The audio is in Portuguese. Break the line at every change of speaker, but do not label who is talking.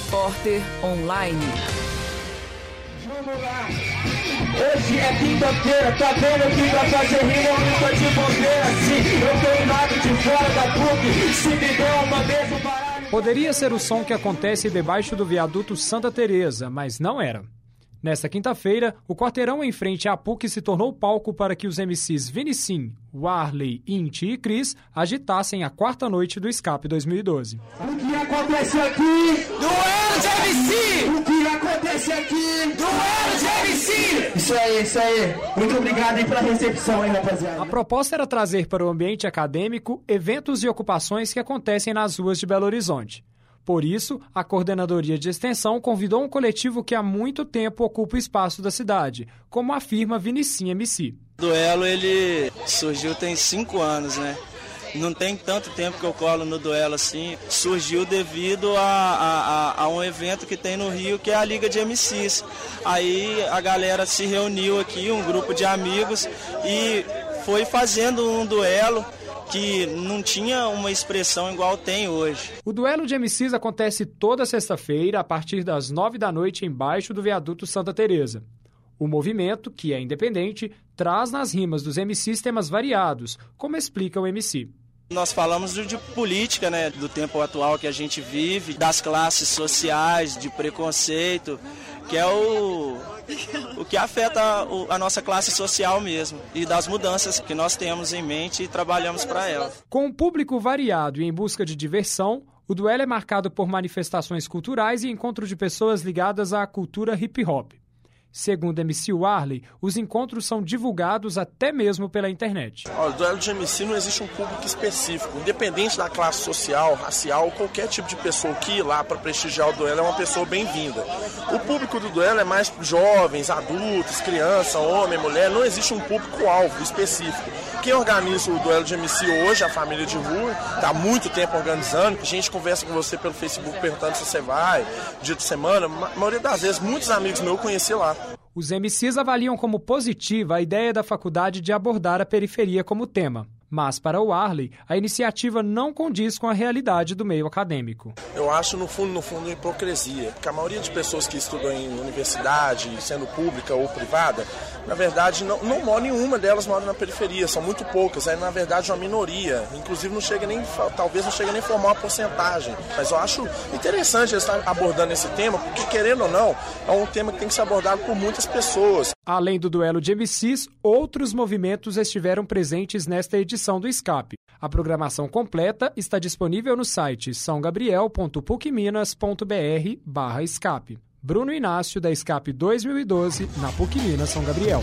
Repórter Online.
Vamos lá. Hoje é quinta-feira, tá vendo que pra fazer rima eu te bobeira assim. Eu tô lado de fora da PUC, se me der uma vez.
Poderia ser o som que acontece debaixo do viaduto Santa Teresa, mas não era. Nesta quinta-feira, o quarteirão em frente à PUC se tornou palco para que os MCs Vinicim, Warley, Inti e Cris agitassem a quarta noite do Escape 2012.
O que acontece aqui?
Duelo de MC!
O que acontece aqui?
Duelo de MC!
Isso aí, isso aí. Muito obrigado aí pela recepção, hein, rapaziada.
A proposta era trazer para o ambiente acadêmico eventos e ocupações que acontecem nas ruas de Belo Horizonte. Por isso, a Coordenadoria de Extensão convidou um coletivo que há muito tempo ocupa o espaço da cidade, como afirma Vinicim MC.
O duelo ele surgiu tem cinco anos, né? Não tem tanto tempo que eu colo no duelo assim. Surgiu devido a, a, a, um evento que tem no Rio, que é a Liga de MCs. Aí a galera se reuniu aqui, um grupo de amigos, e foi fazendo um duelo que não tinha uma expressão igual tem hoje.
O duelo de MCs acontece toda sexta-feira, a partir das nove da noite, embaixo do viaduto Santa Teresa. O movimento, que é independente, traz nas rimas dos MCs temas variados, como explica o MC.
Nós falamos de política, né, do tempo atual que a gente vive, das classes sociais, de preconceito, que é o, o que afeta a nossa classe social mesmo e das mudanças que nós temos em mente e trabalhamos para ela.
Com um público variado e em busca de diversão, o duelo é marcado por manifestações culturais e encontro de pessoas ligadas à cultura hip hop. Segundo MC Warley, os encontros são divulgados até mesmo pela internet.
O duelo de MC não existe um público específico, independente da classe social, racial, qualquer tipo de pessoa que ir lá para prestigiar o duelo é uma pessoa bem-vinda. O público do duelo é mais jovens, adultos, criança, homem, mulher, não existe um público-alvo específico. Quem organiza o duelo de MC hoje, a família de rua, está muito tempo organizando. A gente conversa com você pelo Facebook perguntando se você vai, dia de semana. A maioria das vezes, muitos amigos meus eu conheci lá.
Os MCs avaliam como positiva a ideia da faculdade de abordar a periferia como tema. Mas, para o Arley, a iniciativa não condiz com a realidade do meio acadêmico.
Eu acho, no fundo, no fundo, hipocrisia. Porque a maioria de pessoas que estudam em universidade, sendo pública ou privada, na verdade, não, não mora nenhuma delas mora na periferia, são muito poucas. É, na verdade, uma minoria. Inclusive, não chega nem, talvez não chegue nem a formar uma porcentagem. Mas eu acho interessante eles estar abordando esse tema, porque, querendo ou não, é um tema que tem que ser abordado por muitas pessoas.
Além do duelo de MCs, outros movimentos estiveram presentes nesta edição do Escape. A programação completa está disponível no site sãogabriel.pucminas.br escape. Bruno Inácio, da Escape 2012, na PUC Minas São Gabriel.